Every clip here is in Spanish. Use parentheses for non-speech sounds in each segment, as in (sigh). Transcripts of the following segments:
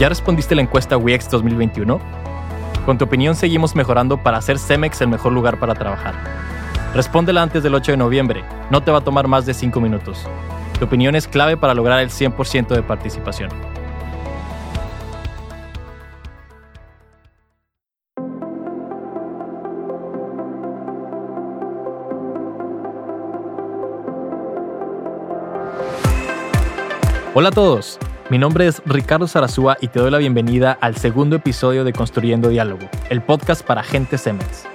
¿Ya respondiste la encuesta WIEX 2021? Con tu opinión seguimos mejorando para hacer Cemex el mejor lugar para trabajar. Respóndela antes del 8 de noviembre. No te va a tomar más de 5 minutos. Tu opinión es clave para lograr el 100% de participación. Hola a todos, mi nombre es Ricardo Sarazúa y te doy la bienvenida al segundo episodio de Construyendo Diálogo, el podcast para gente Cemex.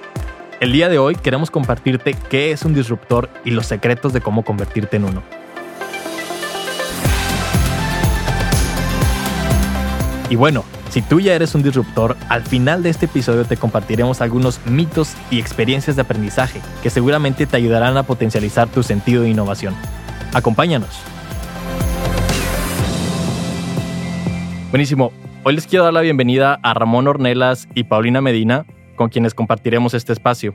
El día de hoy queremos compartirte qué es un disruptor y los secretos de cómo convertirte en uno. Y bueno, si tú ya eres un disruptor, al final de este episodio te compartiremos algunos mitos y experiencias de aprendizaje que seguramente te ayudarán a potencializar tu sentido de innovación. Acompáñanos. Buenísimo. Hoy les quiero dar la bienvenida a Ramón Ornelas y Paulina Medina, con quienes compartiremos este espacio.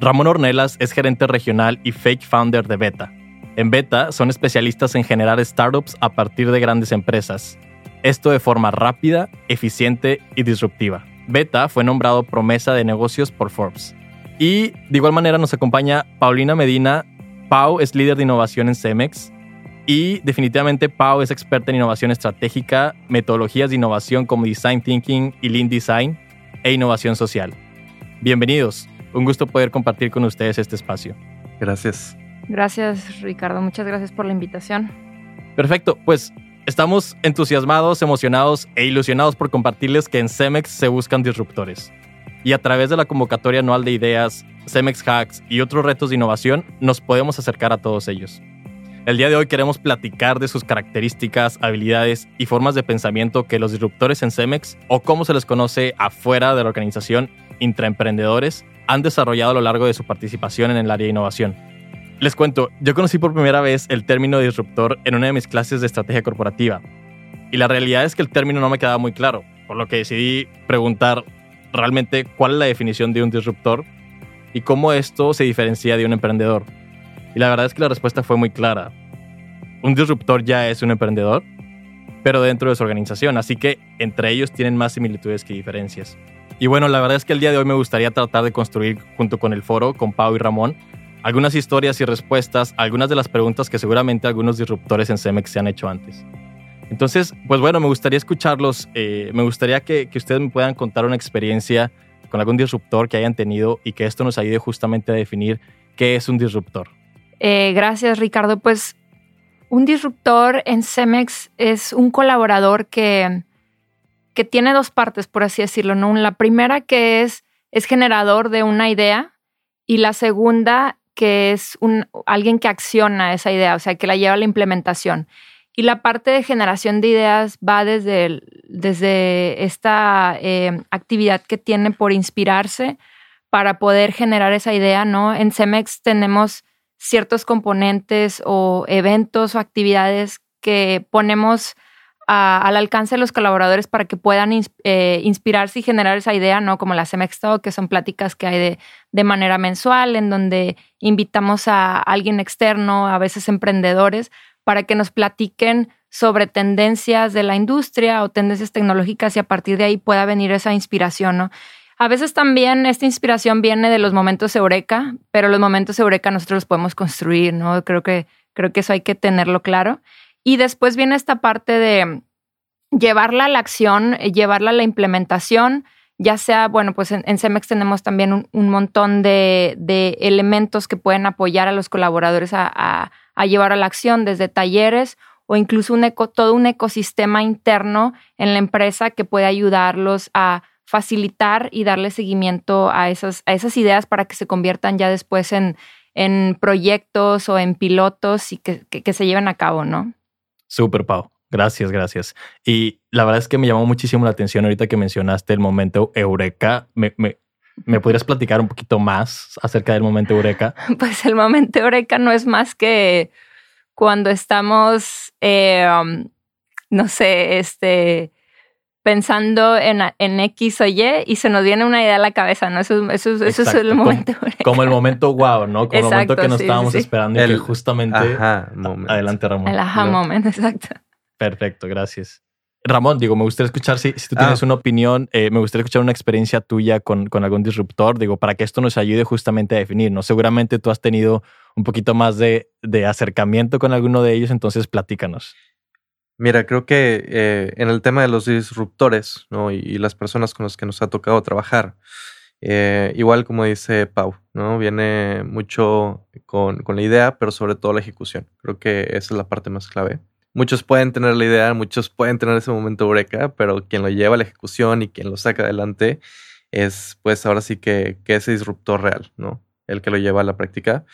Ramón Ornelas es gerente regional y fake founder de Beta. En Beta son especialistas en generar startups a partir de grandes empresas. Esto de forma rápida, eficiente y disruptiva. Beta fue nombrado promesa de negocios por Forbes. Y de igual manera nos acompaña Paulina Medina. Pau es líder de innovación en Cemex y definitivamente Pau es experta en innovación estratégica, metodologías de innovación como Design Thinking y Lean Design e innovación social. Bienvenidos, un gusto poder compartir con ustedes este espacio. Gracias. Gracias Ricardo, muchas gracias por la invitación. Perfecto, pues estamos entusiasmados, emocionados e ilusionados por compartirles que en Cemex se buscan disruptores. Y a través de la convocatoria anual de ideas, Cemex Hacks y otros retos de innovación, nos podemos acercar a todos ellos. El día de hoy queremos platicar de sus características, habilidades y formas de pensamiento que los disruptores en Cemex, o como se les conoce afuera de la organización, intraemprendedores, han desarrollado a lo largo de su participación en el área de innovación. Les cuento, yo conocí por primera vez el término disruptor en una de mis clases de estrategia corporativa. Y la realidad es que el término no me quedaba muy claro, por lo que decidí preguntar realmente cuál es la definición de un disruptor y cómo esto se diferencia de un emprendedor. Y la verdad es que la respuesta fue muy clara. Un disruptor ya es un emprendedor, pero dentro de su organización, así que entre ellos tienen más similitudes que diferencias. Y bueno, la verdad es que el día de hoy me gustaría tratar de construir junto con el foro, con Pau y Ramón, algunas historias y respuestas algunas de las preguntas que seguramente algunos disruptores en Cemex se han hecho antes. Entonces, pues bueno, me gustaría escucharlos, eh, me gustaría que ustedes me puedan contar una experiencia con algún disruptor que hayan tenido y que esto nos ayude justamente a definir qué es un disruptor. Eh, gracias, Ricardo. Pues un disruptor en Cemex es un colaborador que, que tiene dos partes, por así decirlo. ¿no? La primera que es, es generador de una idea y la segunda que es un, alguien que acciona esa idea, o sea, que la lleva a la implementación. Y la parte de generación de ideas va desde, desde esta eh, actividad que tiene por inspirarse para poder generar esa idea, ¿no? En Cemex tenemos ciertos componentes o eventos o actividades que ponemos al alcance de los colaboradores para que puedan eh, inspirarse y generar esa idea, ¿no? Como la Talk, que son pláticas que hay de, de, manera mensual, en donde invitamos a alguien externo, a veces emprendedores, para que nos platiquen sobre tendencias de la industria o tendencias tecnológicas y a partir de ahí pueda venir esa inspiración, ¿no? A veces también esta inspiración viene de los momentos eureka, pero los momentos eureka nosotros los podemos construir, ¿no? Creo que, creo que eso hay que tenerlo claro. Y después viene esta parte de llevarla a la acción, llevarla a la implementación, ya sea, bueno, pues en, Cemex tenemos también un, montón de, elementos que pueden apoyar a los colaboradores a, llevar a la acción, desde talleres o incluso todo un ecosistema interno en la empresa que puede ayudarlos a facilitar y darle seguimiento a esas, a esas ideas para que se conviertan ya después en, en proyectos o en pilotos y que, que, se lleven a cabo, ¿no? Súper, Pau. Gracias, gracias. Y la verdad es que me llamó muchísimo la atención ahorita que mencionaste el momento Eureka. Me, me, ¿Me podrías platicar un poquito más acerca del momento Eureka? (laughs) Pues el momento Eureka no es más que cuando estamos, eh, um, no sé, este, pensando en, en, X o Y y se nos viene una idea a la cabeza, ¿no? Eso, eso, eso es el momento. Como, el momento wow, ¿no? Como el momento que nos estábamos esperando y que justamente... Ajá, Adelante, Ramón. El ajá moment, exacto. Perfecto, gracias. Ramón, digo, me gustaría escuchar si, si tú tienes ah. una opinión, eh, me gustaría escuchar una experiencia tuya con, con, algún disruptor, digo, para que esto nos ayude justamente a definir, ¿no? Seguramente tú has tenido un poquito más de, de acercamiento con alguno de ellos, entonces platícanos. Mira, creo que eh, en el tema de los disruptores ¿no? y, las personas con las que nos ha tocado trabajar, eh, igual como dice Pau, ¿no? viene mucho con, con la idea, pero sobre todo la ejecución. Creo que esa es la parte más clave muchos pueden tener la idea, muchos pueden tener ese momento eureka, pero quien lo lleva a la ejecución y quien lo saca adelante es, pues, ahora sí que, que ese disruptor real, ¿no? El que lo lleva a la práctica.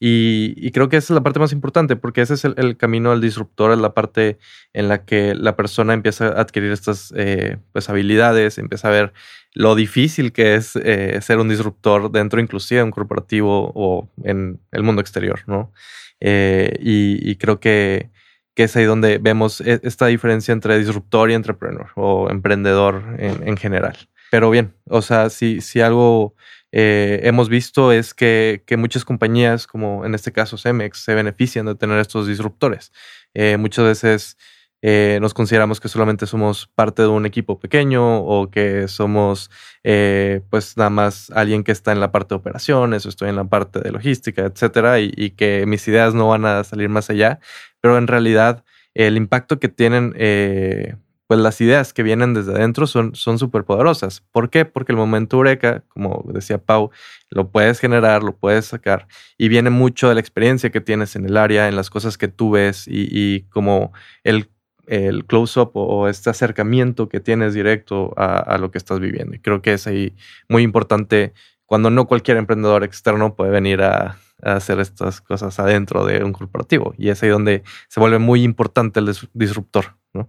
Y, creo que esa es la parte más importante, porque ese es el, camino al disruptor, es la parte en la que la persona empieza a adquirir estas eh, pues, habilidades, empieza a ver lo difícil que es eh, ser un disruptor dentro inclusive de un corporativo o en el mundo exterior, ¿no? Eh, y, creo que que es ahí donde vemos e, esta diferencia entre disruptor y entrepreneur o emprendedor en, general. Pero bien, o sea, si, si algo eh, hemos visto es que, muchas compañías, como en este caso Cemex, se benefician de tener estos disruptores. Eh, muchas veces eh, nos consideramos que solamente somos parte de un equipo pequeño o que somos pues nada más alguien que está en la parte de operaciones o estoy en la parte de logística, etcétera, y, y que mis ideas no van a salir más allá pero en realidad el impacto que tienen pues las ideas que vienen desde adentro son súper poderosas. ¿Por qué? Porque el momento eureka, como decía Pau, lo puedes generar, lo puedes sacar y viene mucho de la experiencia que tienes en el área, en las cosas que tú ves y, como el, el close-up o, este acercamiento que tienes directo a, a, lo que estás viviendo. Y creo que es ahí muy importante cuando no cualquier emprendedor externo puede venir a, hacer estas cosas adentro de un corporativo. Y es ahí donde se vuelve muy importante el disruptor, ¿no?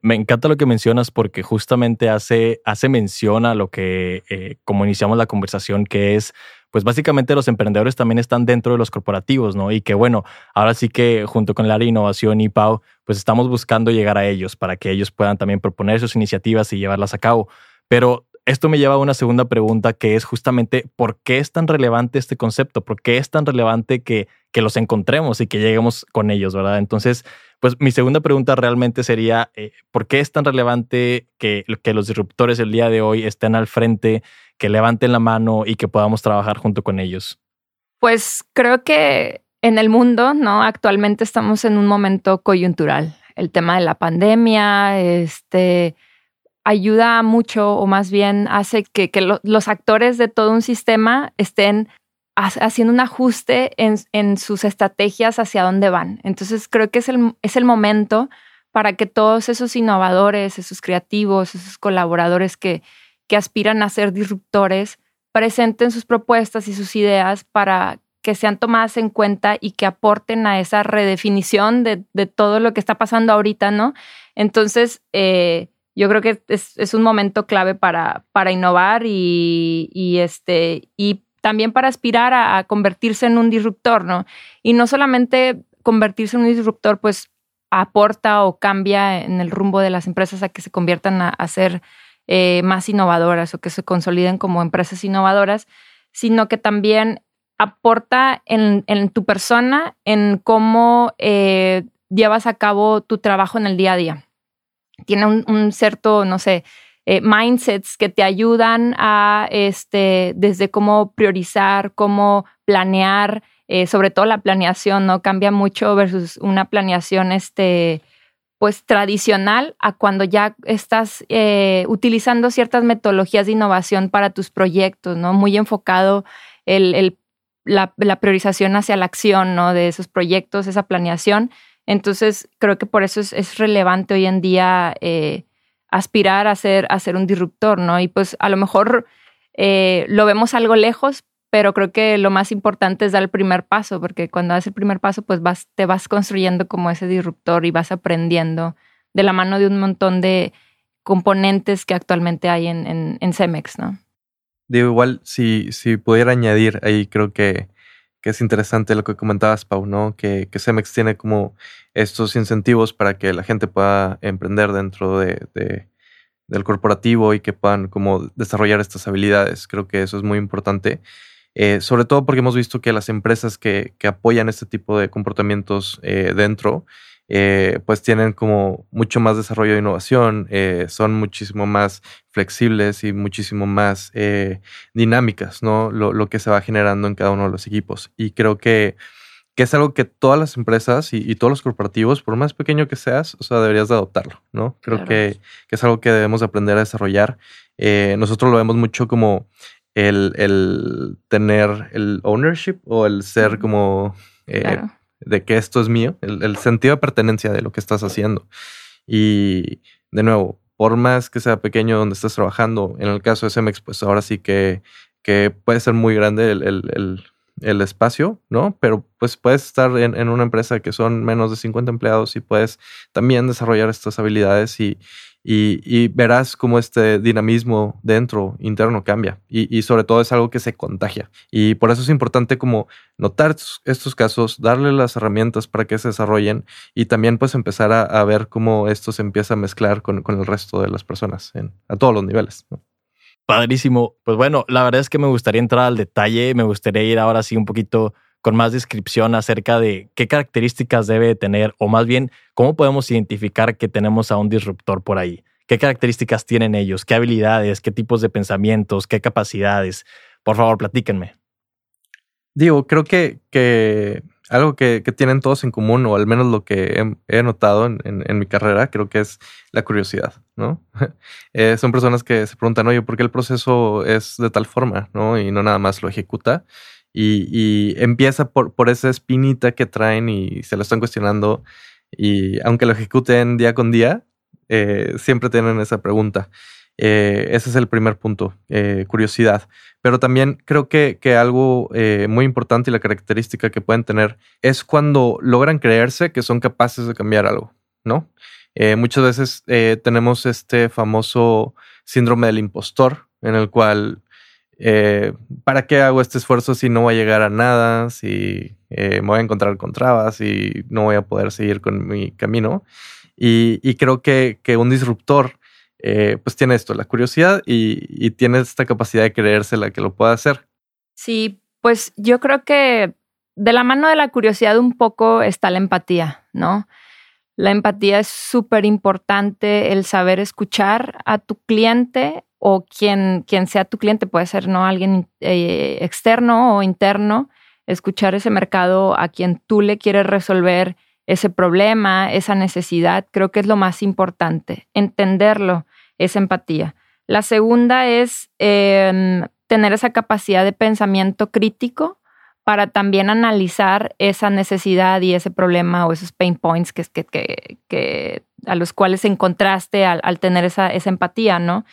Me, encanta lo que mencionas porque justamente hace, hace mención a lo que, eh, como iniciamos la conversación, que es, pues básicamente los emprendedores también están dentro de los corporativos, ¿no? Y que bueno, ahora sí que junto con el área de innovación y PAU, pues estamos buscando llegar a ellos para que ellos puedan también proponer sus iniciativas y llevarlas a cabo. Pero esto me lleva a una segunda pregunta que es justamente ¿por qué es tan relevante este concepto? ¿Por qué es tan relevante que, que los encontremos y que lleguemos con ellos, verdad? Entonces, pues mi segunda pregunta realmente sería eh, ¿por qué es tan relevante que, los disruptores el día de hoy estén al frente, que levanten la mano y que podamos trabajar junto con ellos? Pues creo que en el mundo, ¿no? Actualmente estamos en un momento coyuntural. El tema de la pandemia, este ayuda mucho o más bien hace que, los actores de todo un sistema estén haciendo un ajuste en, sus estrategias hacia dónde van. Entonces creo que es el, es el momento para que todos esos innovadores, esos creativos, esos colaboradores que, que aspiran a ser disruptores, presenten sus propuestas y sus ideas para que sean tomadas en cuenta y que aporten a esa redefinición de, de todo lo que está pasando ahorita, ¿no? Entonces, eh, yo creo que es, un momento clave para, para innovar y, este, y también para aspirar a, convertirse en un disruptor, ¿no? Y no solamente convertirse en un disruptor, pues aporta o cambia en el rumbo de las empresas a que se conviertan a, ser eh, más innovadoras o que se consoliden como empresas innovadoras, sino que también aporta en, tu persona, en cómo eh, llevas a cabo tu trabajo en el día a día tiene un, cierto, no sé, eh, mindsets que te ayudan a, este, desde cómo priorizar, cómo planear, eh, sobre todo la planeación, ¿no? Cambia mucho versus una planeación, este, pues tradicional a cuando ya estás eh, utilizando ciertas metodologías de innovación para tus proyectos, ¿no? Muy enfocado el, la, la, priorización hacia la acción, ¿no? De esos proyectos, esa planeación entonces, creo que por eso es, relevante hoy en día aspirar a ser, a ser un disruptor, ¿no? Y pues a lo mejor eh, lo vemos algo lejos, pero creo que lo más importante es dar el primer paso, porque cuando das el primer paso, pues vas, te vas construyendo como ese disruptor y vas aprendiendo de la mano de un montón de componentes que actualmente hay en, en, Cemex, ¿no? Digo, igual, si, si pudiera añadir ahí, creo que que es interesante lo que comentabas, Pau, ¿no? Que, que Cemex tiene como estos incentivos para que la gente pueda emprender dentro de, del corporativo y que puedan como desarrollar estas habilidades. Creo que eso es muy importante. Eh, sobre todo porque hemos visto que las empresas que, que, apoyan este tipo de comportamientos eh, dentro eh, pues tienen como mucho más desarrollo de innovación, eh, son muchísimo más flexibles y muchísimo más eh, dinámicas, ¿no? Lo, que se va generando en cada uno de los equipos. Y creo que, que es algo que todas las empresas y, todos los corporativos, por más pequeño que seas, o sea, deberías de adoptarlo, ¿no? Creo que, que, es algo que debemos aprender a desarrollar. nosotros lo vemos mucho como el, el, tener el ownership o el ser como de que esto es mío, el, sentido de pertenencia de lo que estás haciendo. Y de nuevo, por más que sea pequeño donde estés trabajando, en el caso de Cemex, pues ahora sí que, que puede ser muy grande el, el, el, espacio, ¿no? Pero pues puedes estar en, en, una empresa que son menos de 50 empleados y puedes también desarrollar estas habilidades y, y, verás cómo este dinamismo dentro, interno, cambia. Y, sobre todo es algo que se contagia. Y por eso es importante como notar estos casos, darle las herramientas para que se desarrollen y también pues empezar a, ver cómo esto se empieza a mezclar con, el resto de las personas a todos los niveles. Padrísimo. Pues bueno, la verdad es que me gustaría entrar al detalle, me gustaría ir ahora sí un poquito con más descripción acerca de qué características debe tener o más bien cómo podemos identificar que tenemos a un disruptor por ahí. ¿Qué características tienen ellos? ¿Qué habilidades? ¿Qué tipos de pensamientos? ¿Qué capacidades? Por favor, platíquenme. Digo, creo que, que algo que, tienen todos en común, o al menos lo que he, notado en, mi carrera, creo que es la curiosidad, ¿no? (laughs) Eh, son personas que se preguntan, oye, ¿por qué el proceso es de tal forma, ¿no? Y no nada más lo ejecuta y, empieza por, por, esa espinita que traen y se lo están cuestionando y aunque lo ejecuten día con día, eh, siempre tienen esa pregunta. Eh, ese es el primer punto, eh, curiosidad. Pero también creo que, que algo muy importante y la característica que pueden tener es cuando logran creerse que son capaces de cambiar algo, ¿no? muchas veces tenemos este famoso síndrome del impostor en el cual eh, ¿para qué hago este esfuerzo si no voy a llegar a nada, si eh, me voy a encontrar con trabas y no voy a poder seguir con mi camino? Y, creo que, un disruptor eh, pues tiene esto, la curiosidad y, tiene esta capacidad de creérsela que lo pueda hacer. Sí, pues yo creo que de la mano de la curiosidad un poco está la empatía, ¿no? La empatía es súper importante, el saber escuchar a tu cliente o quien, quien sea tu cliente, puede ser no alguien eh, externo o interno, escuchar ese mercado a quien tú le quieres resolver ese problema, esa necesidad, creo que es lo más importante, entenderlo, esa empatía. La segunda es em, tener esa capacidad de pensamiento crítico para también analizar esa necesidad y ese problema o esos pain points que, que, que, a los cuales encontraste al, al tener esa, esa empatía, ¿no?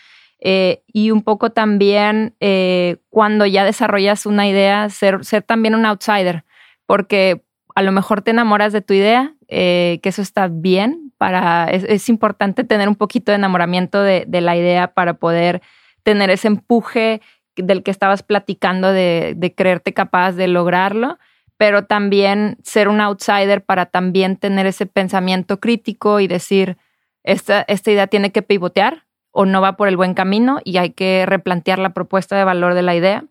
Eh, y un poco también eh, cuando ya desarrollas una idea, ser, ser, también un outsider, porque a lo mejor te enamoras de tu idea, eh, que eso está bien, para, es, importante tener un poquito de enamoramiento de, la idea para poder tener ese empuje del que estabas platicando de, de creerte capaz de lograrlo pero también ser un outsider para también tener ese pensamiento crítico y decir, esta, esta idea tiene que pivotear, o no va por el buen camino y hay que replantear la propuesta de valor de la idea.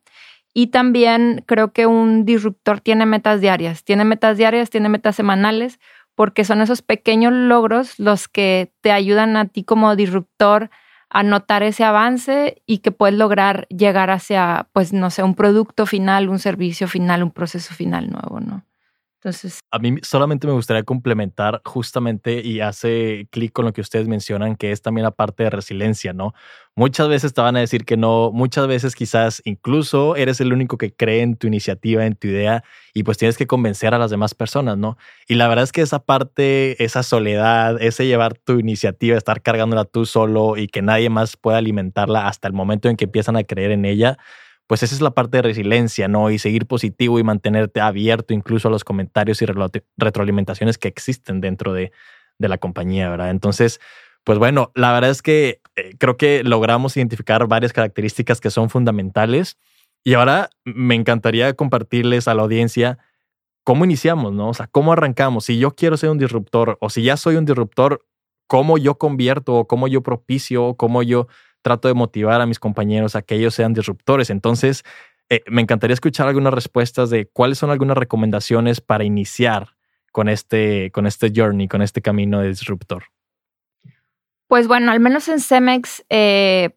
Y también creo que un disruptor tiene metas diarias, tiene metas diarias, tiene metas semanales, porque son esos pequeños logros los que te ayudan a ti como disruptor a notar ese avance y que puedes lograr llegar hacia, pues, no sé, un producto final, un servicio final, un proceso final nuevo, ¿no? A mí solamente me gustaría complementar justamente y hace clic con lo que ustedes mencionan, que es también la parte de resiliencia, ¿no? Muchas veces te van a decir que no, muchas veces quizás incluso eres el único que cree en tu iniciativa, en tu idea, y pues tienes que convencer a las demás personas, ¿no? Y la verdad es que esa parte, esa soledad, ese llevar tu iniciativa, estar cargándola tú solo y que nadie más pueda alimentarla hasta el momento en que empiezan a creer en ella, pues esa es la parte de resiliencia, ¿no? Y seguir positivo y mantenerte abierto incluso a los comentarios y retroalimentaciones que existen dentro de, la compañía, ¿verdad? Entonces, pues bueno, la verdad es que eh, creo que logramos identificar varias características que son fundamentales y ahora me encantaría compartirles a la audiencia cómo iniciamos, ¿no? O sea, cómo arrancamos. Si yo quiero ser un disruptor o si ya soy un disruptor, cómo yo convierto o cómo yo propicio o cómo yo trato de motivar a mis compañeros a que ellos sean disruptores. Entonces, eh, me encantaría escuchar algunas respuestas de cuáles son algunas recomendaciones para iniciar con este, con este journey, con este camino de disruptor? Pues bueno, al menos en Cemex eh,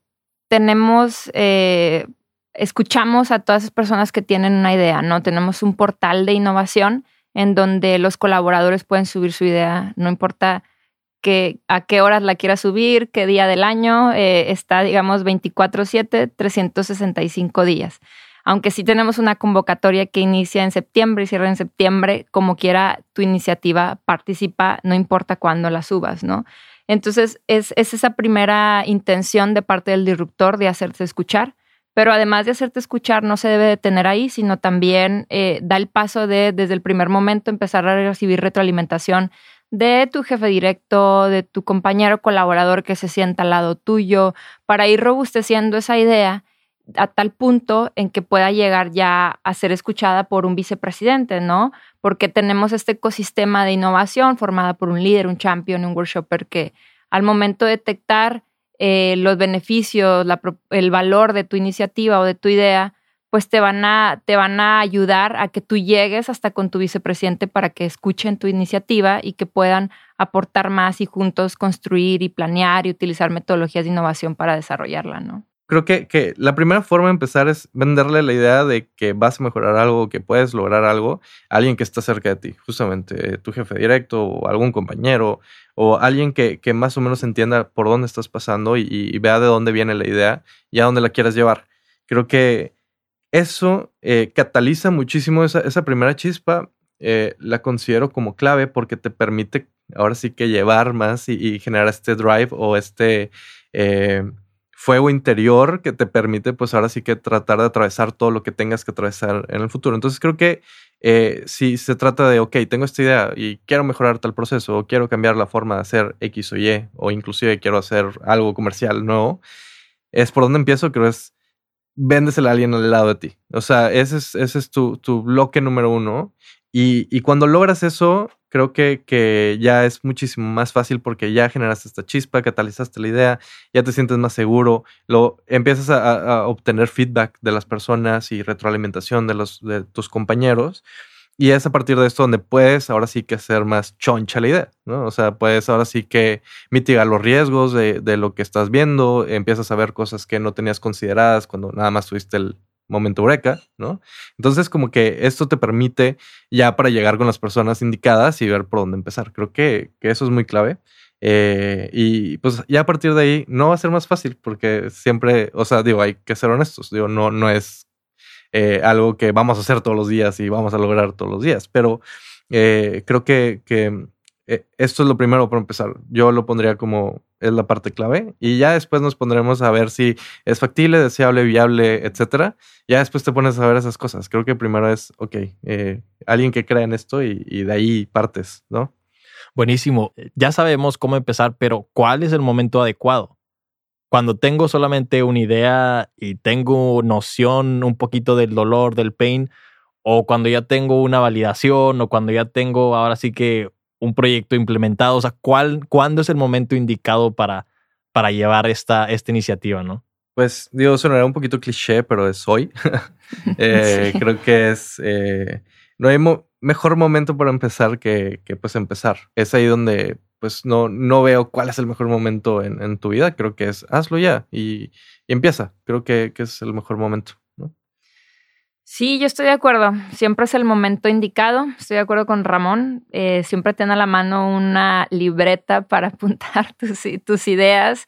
tenemos, eh, escuchamos a todas esas personas que tienen una idea, ¿no? Tenemos un portal de innovación en donde los colaboradores pueden subir su idea, no importa que, a qué horas la quiera subir, qué día del año, eh, está, digamos, 24/7, 365 días. Aunque sí tenemos una convocatoria que inicia en septiembre y cierra en septiembre, como quiera tu iniciativa participa, no importa cuándo la subas, ¿no? Entonces, es, esa primera intención de parte del disruptor de hacerte escuchar, pero además de hacerte escuchar, no se debe detener ahí, sino también eh, da el paso de, desde el primer momento, empezar a recibir retroalimentación de tu jefe directo, de tu compañero colaborador que se sienta al lado tuyo, para ir robusteciendo esa idea a tal punto en que pueda llegar ya a ser escuchada por un vicepresidente, ¿no? Porque tenemos este ecosistema de innovación formada por un líder, un champion, un workshopper que al momento de detectar eh, los beneficios, el valor de tu iniciativa o de tu idea, pues te van, a, te van a ayudar a que tú llegues hasta con tu vicepresidente para que escuchen tu iniciativa y que puedan aportar más y juntos construir y planear y utilizar metodologías de innovación para desarrollarla, ¿no? Creo que, que la primera forma de empezar es venderle la idea de que vas a mejorar algo, que puedes lograr algo a alguien que está cerca de ti, justamente tu jefe directo o algún compañero o alguien que, que más o menos entienda por dónde estás pasando y, y, vea de dónde viene la idea y a dónde la quieres llevar. Creo que eso eh, cataliza muchísimo esa, primera chispa. Eh, la considero como clave porque te permite ahora sí que llevar más y, generar este drive o este eh, fuego interior que te permite pues ahora sí que tratar de atravesar todo lo que tengas que atravesar en el futuro. Entonces creo que si se trata de, ok, tengo esta idea y quiero mejorar tal proceso o quiero cambiar la forma de hacer X o Y o inclusive quiero hacer algo comercial nuevo, es por donde empiezo, creo es véndesela a alguien al lado de ti. O sea, ese es, ese es tu, tu bloque número uno. Y, y, cuando logras eso, creo que, que ya es muchísimo más fácil porque ya generaste esta chispa, catalizaste la idea, ya te sientes más seguro, lo, empiezas a, a obtener feedback de las personas y retroalimentación de, los, de tus compañeros. Y es a partir de esto donde puedes ahora sí que hacer más choncha la idea, ¿no? O sea, puedes ahora sí que mitigar los riesgos de, de lo que estás viendo, empiezas a ver cosas que no tenías consideradas cuando nada más tuviste el momento eureka, ¿no? Entonces, como que esto te permite ya para llegar con las personas indicadas y ver por dónde empezar. Creo que, que eso es muy clave. Eh, y pues ya a partir de ahí no va a ser más fácil porque siempre, o sea, digo, hay que ser honestos, digo, no, no es eh, algo que vamos a hacer todos los días y vamos a lograr todos los días. Pero eh, creo que, eh, esto es lo primero para empezar. Yo lo pondría como es la parte clave y ya después nos pondremos a ver si es factible, deseable, viable, etcétera. Ya después te pones a ver esas cosas. Creo que primero es, ok, alguien que crea en esto y, y de ahí partes, ¿no? Buenísimo. Ya sabemos cómo empezar, pero ¿cuál es el momento adecuado? Cuando tengo solamente una idea y tengo noción un poquito del dolor, del pain, o cuando ya tengo una validación, o cuando ya tengo ahora sí que un proyecto implementado, o sea, ¿cuál, ¿cuándo es el momento indicado para, para llevar esta, esta iniciativa, no? Pues digo, sonará un poquito cliché, pero es hoy. (laughs) Eh, (laughs) creo que es... Eh, no hay mejor momento para empezar que, que pues empezar. Es ahí donde pues no, no veo cuál es el mejor momento en, tu vida. Creo que es hazlo ya y, empieza. Creo que, es el mejor momento. ¿no? Sí, yo estoy de acuerdo. Siempre es el momento indicado. Estoy de acuerdo con Ramón. Eh, siempre ten a la mano una libreta para (laughs) apuntar tus, tus ideas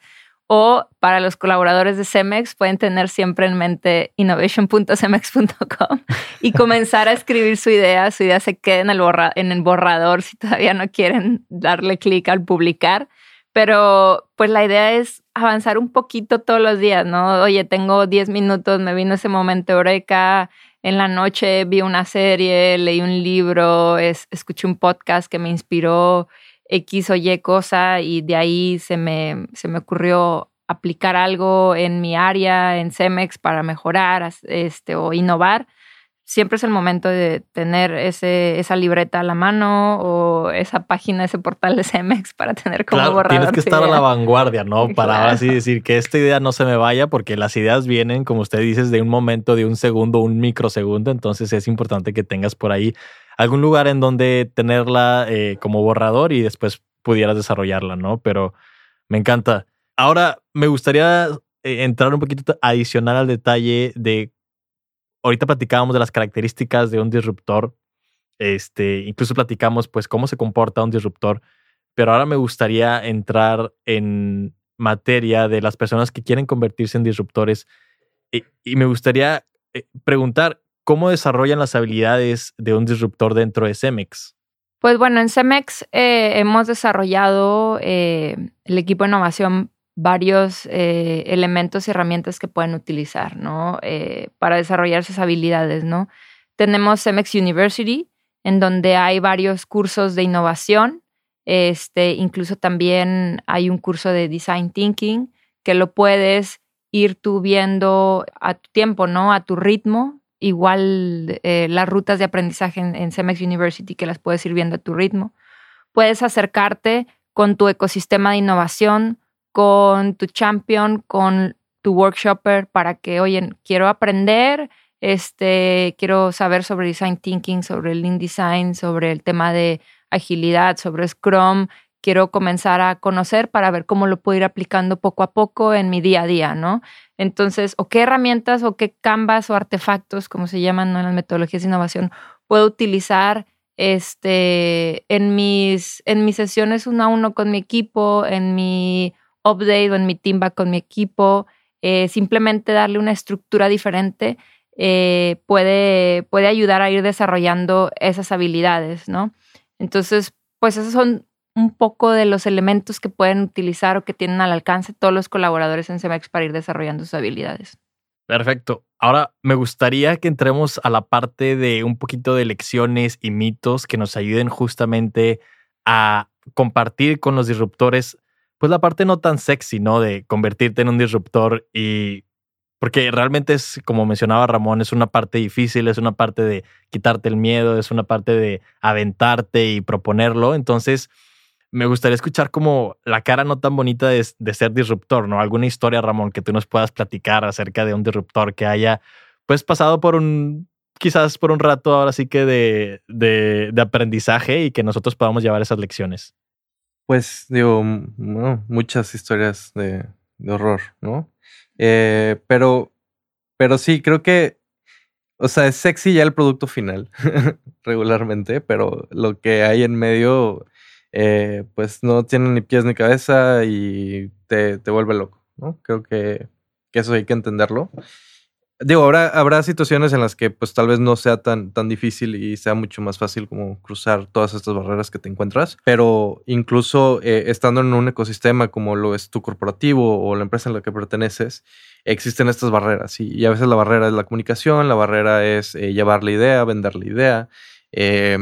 o para los colaboradores de Cemex pueden tener siempre en mente innovation.cemex.com y (laughs) comenzar a escribir su idea. Su idea se queda en el, en el borrador si todavía no quieren darle clic al publicar. Pero pues la idea es avanzar un poquito todos los días, ¿no? Oye, tengo 10 minutos, me vino ese momento eureka, en la noche vi una serie, leí un libro, escuché un podcast que me inspiró X o Y cosa y de ahí se me, se me ocurrió aplicar algo en mi área, en Cemex, para mejorar este, o innovar, siempre es el momento de tener ese, esa libreta a la mano o esa página, ese portal de Cemex para tener como claro, Tienes que estar a la vanguardia, ¿no? (laughs) Para así decir que esta idea no se me vaya, porque las ideas vienen, como usted dice, de un momento, de un segundo, un microsegundo. Entonces es importante que tengas por ahí algún lugar en donde tenerla eh, como borrador y después pudieras desarrollarla, ¿no? Pero me encanta. Ahora, me gustaría eh, entrar un poquito adicional al detalle de, ahorita platicábamos de las características de un disruptor, este, incluso platicamos pues cómo se comporta un disruptor, pero ahora me gustaría entrar en materia de las personas que quieren convertirse en disruptores y, me gustaría eh, preguntar cómo desarrollan las habilidades de un disruptor dentro de Cemex. Pues bueno, en Cemex eh, hemos desarrollado eh, el equipo de innovación varios elementos y herramientas que pueden utilizar, ¿no? para desarrollar sus habilidades, ¿no? Tenemos Cemex University, en donde hay varios cursos de innovación. Este, incluso también hay un curso de design thinking que lo puedes ir tú viendo a tu tiempo, ¿no? A tu ritmo. Igual eh, las rutas de aprendizaje en, en CEMEX University que las puedes ir viendo a tu ritmo. Puedes acercarte con tu ecosistema de innovación, con tu champion, con tu workshopper para que, oye, quiero aprender, este, quiero saber sobre design thinking, sobre lean design, sobre el tema de agilidad, sobre Scrum, quiero comenzar a conocer para ver cómo lo puedo ir aplicando poco a poco en mi día a día, ¿no? Entonces, o qué herramientas o qué canvas o artefactos, como se llaman en las metodologías de innovación, puedo utilizar este, en, mis, en mis sesiones uno a uno con mi equipo, en mi update o en mi team back con mi equipo, eh, simplemente darle una estructura diferente eh, puede, puede ayudar a ir desarrollando esas habilidades, ¿no? Entonces, pues esas son un poco de los elementos que pueden utilizar o que tienen al alcance todos los colaboradores en CEMEX para ir desarrollando sus habilidades. Perfecto. Ahora me gustaría que entremos a la parte de un poquito de lecciones y mitos que nos ayuden justamente a compartir con los disruptores, pues la parte no tan sexy, ¿no? De convertirte en un disruptor y porque realmente es, como mencionaba Ramón, es una parte difícil, es una parte de quitarte el miedo, es una parte de aventarte y proponerlo. Entonces, me gustaría escuchar como la cara no tan bonita de, ser disruptor, ¿no? Alguna historia, Ramón, que tú nos puedas platicar acerca de un disruptor que haya, pues, pasado por un, quizás por un rato ahora sí que de, de, aprendizaje y que nosotros podamos llevar esas lecciones. Pues, digo, muchas historias de, horror, ¿no? Eh, pero, pero sí, creo que, o sea, es sexy ya el producto final, (laughs) regularmente, pero lo que hay en medio eh, pues no tiene ni pies ni cabeza y te, te vuelve loco, ¿no? Creo que, eso hay que entenderlo. Digo, habrá, habrá situaciones en las que pues tal vez no sea tan, tan difícil y sea mucho más fácil como cruzar todas estas barreras que te encuentras, pero incluso eh, estando en un ecosistema como lo es tu corporativo o la empresa en la que perteneces, existen estas barreras y, a veces la barrera es la comunicación, la barrera es eh, llevar la idea, vender la idea, eh,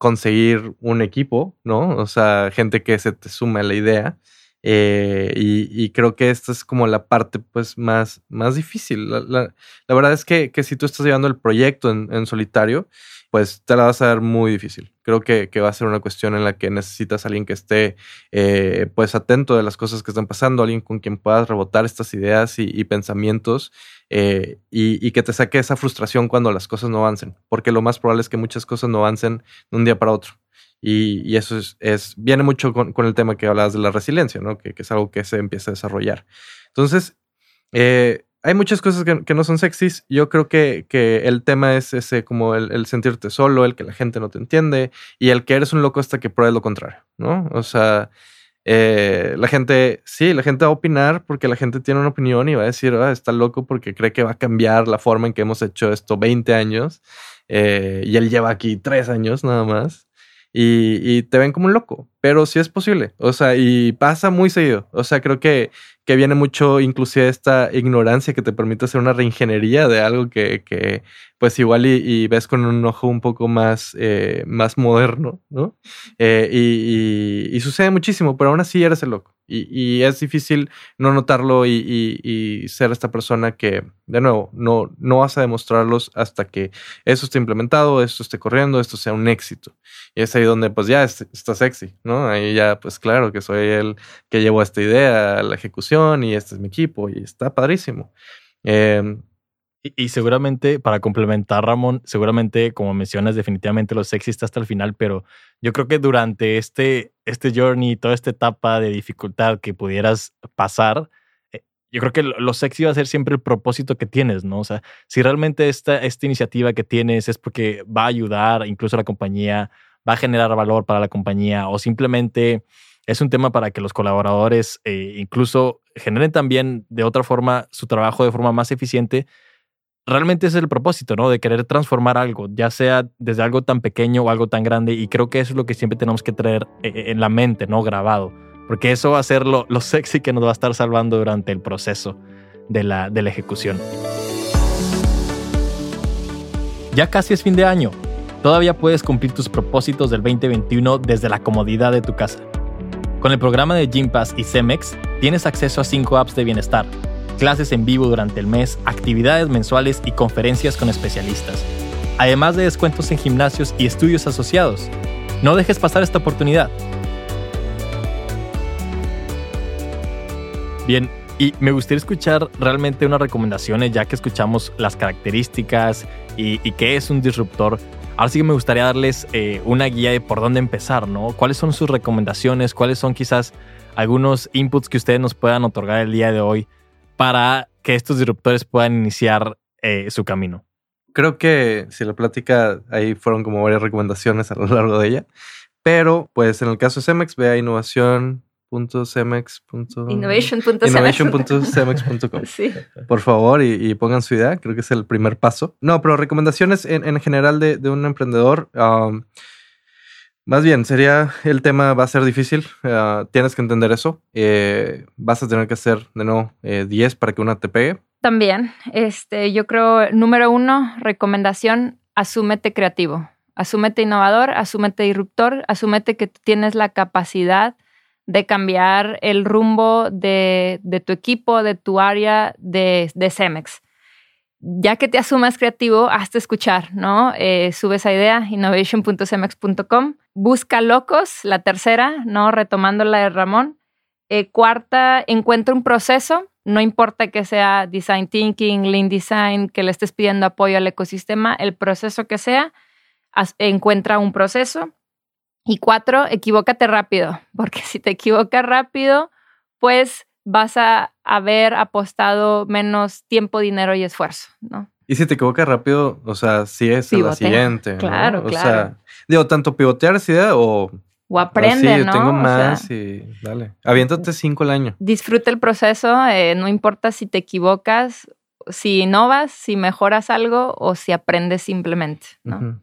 conseguir un equipo, ¿no? O sea, gente que se te sume a la idea. Eh, y, creo que esta es como la parte pues más, más difícil. La, verdad es que, que, si tú estás llevando el proyecto en, solitario, pues te la vas a ver muy difícil. Creo que, que, va a ser una cuestión en la que necesitas a alguien que esté eh, pues atento de las cosas que están pasando, alguien con quien puedas rebotar estas ideas y, pensamientos eh, y, que te saque esa frustración cuando las cosas no avancen, porque lo más probable es que muchas cosas no avancen de un día para otro. Y, eso es, viene mucho con, el tema que hablabas de la resiliencia, ¿no? Que, es algo que se empieza a desarrollar. Entonces, eh, hay muchas cosas que, no son sexys. Yo creo que, que el tema es ese, como el, sentirte solo, el que la gente no te entiende y el que eres un loco hasta que pruebes lo contrario, ¿no? O sea, eh, la gente, sí, la gente va a opinar porque la gente tiene una opinión y va a decir, ah, está loco porque cree que va a cambiar la forma en que hemos hecho esto 20 años eh, y él lleva aquí 3 años nada más y, te ven como un loco, pero sí es posible, o sea, y pasa muy seguido, o sea, creo que, que viene mucho inclusive esta ignorancia que te permite hacer una reingeniería de algo que, que pues igual y, ves con un ojo un poco más, eh, más moderno, ¿no? Eh, y, y, sucede muchísimo, pero aún así eres el loco. Y, es difícil no notarlo y, ser esta persona que, de nuevo, no, no vas a demostrarlos hasta que eso esté implementado, esto esté corriendo, esto sea un éxito. Y es ahí donde pues ya está sexy, ¿no? Ahí ya pues claro que soy el que llevo esta idea a la ejecución y este es mi equipo y está padrísimo. Em, Y, seguramente, para complementar, Ramón, seguramente, como mencionas, definitivamente lo sexy está hasta el final, pero yo creo que durante este, este journey, toda esta etapa de dificultad que pudieras pasar, eh, yo creo que lo, sexy va a ser siempre el propósito que tienes, ¿no? O sea, si realmente esta, esta iniciativa que tienes es porque va a ayudar incluso a la compañía, va a generar valor para la compañía o simplemente es un tema para que los colaboradores eh, incluso generen también de otra forma su trabajo de forma más eficiente, realmente es el propósito, ¿no? De querer transformar algo, ya sea desde algo tan pequeño o algo tan grande. Y creo que eso es lo que siempre tenemos que traer eh, eh, en la mente, ¿no? Grabado. Porque eso va a ser lo, sexy que nos va a estar salvando durante el proceso de la, de ejecución. Ya casi es fin de año. Todavía puedes cumplir tus propósitos del 2021 desde la comodidad de tu casa. Con el programa de Gympass y Cemex, tienes acceso a 5 apps de bienestar clases en vivo durante el mes, actividades mensuales y conferencias con especialistas, además de descuentos en gimnasios y estudios asociados. No dejes pasar esta oportunidad. Bien, y me gustaría escuchar realmente unas recomendaciones, ya que escuchamos las características y, qué es un disruptor. Ahora sí que me gustaría darles eh, una guía de por dónde empezar, ¿no? ¿Cuáles son sus recomendaciones? ¿Cuáles son quizás algunos inputs que ustedes nos puedan otorgar el día de hoy para que estos disruptores puedan iniciar eh, su camino? Creo que si la plática ahí fueron como varias recomendaciones a lo largo de ella, pero pues en el caso de Cemex, ve a innovación.cemex. Innovation.cemex.com. sí. Por favor, y, pongan su idea. Creo que es el primer paso. No, pero recomendaciones en, general de, un emprendedor. Um, más bien, sería el tema va a ser difícil. Ah, tienes que entender eso. Eh, vas a tener que hacer de nuevo 10 para que una te pegue. También, este, yo creo, número uno, recomendación, asúmete creativo. Asúmete innovador, asúmete disruptor, asúmete que tienes la capacidad de cambiar el rumbo de, tu equipo, de tu área, de, de Cemex ya que te asumas creativo, hazte escuchar, ¿no? Eh, sube esa idea, innovation.cemex.com. Busca locos, la tercera, ¿no? Retomando la de Ramón. Eh, cuarta, encuentra un proceso, no importa que sea design thinking, lean design, que le estés pidiendo apoyo al ecosistema, el proceso que sea, encuentra un proceso. Y cuatro, equivócate rápido, porque (laughs) si te equivocas rápido, pues vas a haber apostado menos tiempo, dinero y esfuerzo, ¿no? Y si te equivocas rápido, o sea, si es la siguiente. Claro, ¿no? O claro. sea, digo, tanto pivotear esa idea o. O aprende, sí, ¿no? tengo más y dale. Aviéntate cinco al año. Disfruta el proceso, eh, no importa si te equivocas, si innovas, si mejoras algo o si aprendes simplemente, ¿no?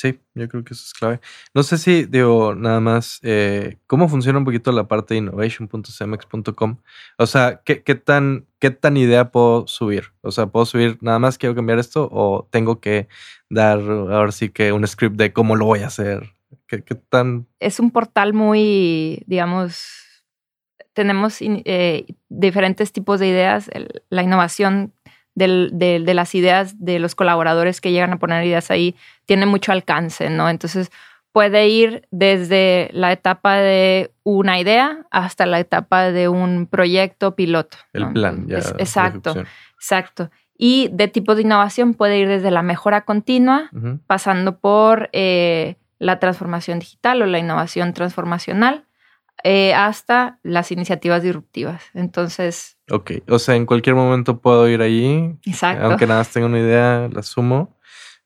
Sí, yo creo que eso es clave. No sé si, digo, nada más, eh, ¿cómo funciona un poquito la parte de innovation.cemex.com? O sea, ¿qué, ¿qué, tan, ¿qué tan idea puedo subir? O sea, ¿puedo subir nada más quiero cambiar esto o tengo que dar ahora sí que un script de cómo lo voy a hacer? ¿Qué, qué tan...? Es un portal muy, digamos, tenemos eh, diferentes tipos de ideas. la innovación de, las ideas de los colaboradores que llegan a poner ideas ahí tiene mucho alcance, ¿no? Entonces puede ir desde la etapa de una idea hasta la etapa de un proyecto piloto. El plan, ya. exacto, exacto. Y de tipo de innovación puede ir desde la mejora continua, pasando por eh, la transformación digital o la innovación transformacional, eh, hasta las iniciativas disruptivas. Entonces. Ok, o sea, en cualquier momento puedo ir allí. Exacto. Aunque nada más tenga una idea, la sumo.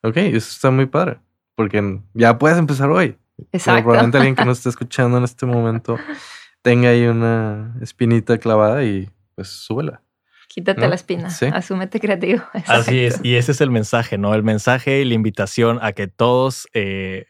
Ok, eso está muy padre, porque ya puedes empezar hoy. Exacto. probablemente alguien que nos (laughs) esté escuchando en este momento tenga ahí una espinita clavada y pues súbela. Quítate la espina, ¿Sí? asúmete creativo. (laughs) Así es, y ese es el mensaje, ¿no? El mensaje y la invitación a que todos, eh,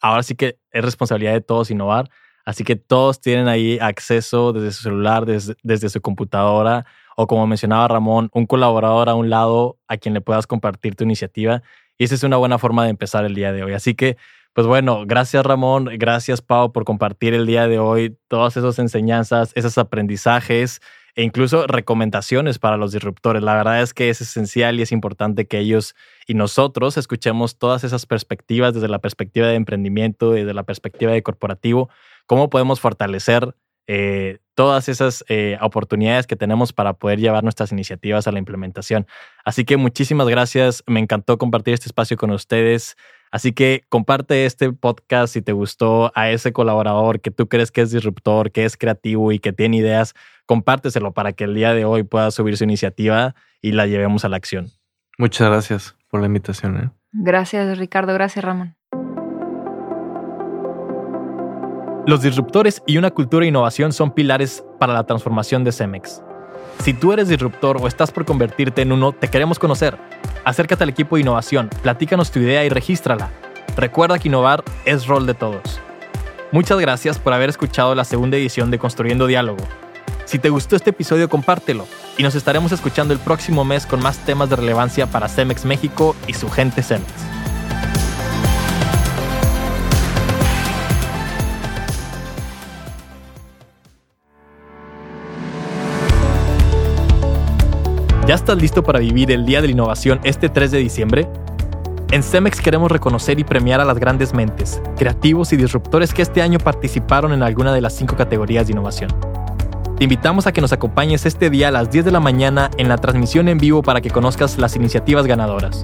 ahora sí que es responsabilidad de todos innovar, Así que todos tienen ahí acceso desde su celular, desde, su computadora o como mencionaba Ramón, un colaborador a un lado a quien le puedas compartir tu iniciativa. Y esa es una buena forma de empezar el día de hoy. Así que, pues bueno, gracias Ramón, gracias Pau por compartir el día de hoy todas esas enseñanzas, esos aprendizajes e incluso recomendaciones para los disruptores. La verdad es que es esencial y es importante que ellos y nosotros escuchemos todas esas perspectivas desde la perspectiva de emprendimiento, desde la perspectiva de corporativo, cómo podemos fortalecer eh, todas esas eh, oportunidades que tenemos para poder llevar nuestras iniciativas a la implementación. Así que muchísimas gracias, me encantó compartir este espacio con ustedes. Así que comparte este podcast si te gustó a ese colaborador que tú crees que es disruptor, que es creativo y que tiene ideas, compárteselo para que el día de hoy pueda subir su iniciativa y la llevemos a la acción. Muchas gracias por la invitación. ¿eh? Gracias, Ricardo. Gracias, Ramón. Los disruptores y una cultura de innovación son pilares para la transformación de Cemex. Si tú eres disruptor o estás por convertirte en uno, te queremos conocer. Acércate al equipo de innovación, platícanos tu idea y regístrala. Recuerda que innovar es rol de todos. Muchas gracias por haber escuchado la segunda edición de Construyendo Diálogo. Si te gustó este episodio, compártelo y nos estaremos escuchando el próximo mes con más temas de relevancia para Cemex México y su gente Cemex. ¿Ya estás listo para vivir el Día de la Innovación este 3 de diciembre? En Cemex queremos reconocer y premiar a las grandes mentes, creativos y disruptores que este año participaron en alguna de las cinco categorías de innovación. Te invitamos a que nos acompañes este día a las 10 de la mañana en la transmisión en vivo para que conozcas las iniciativas ganadoras.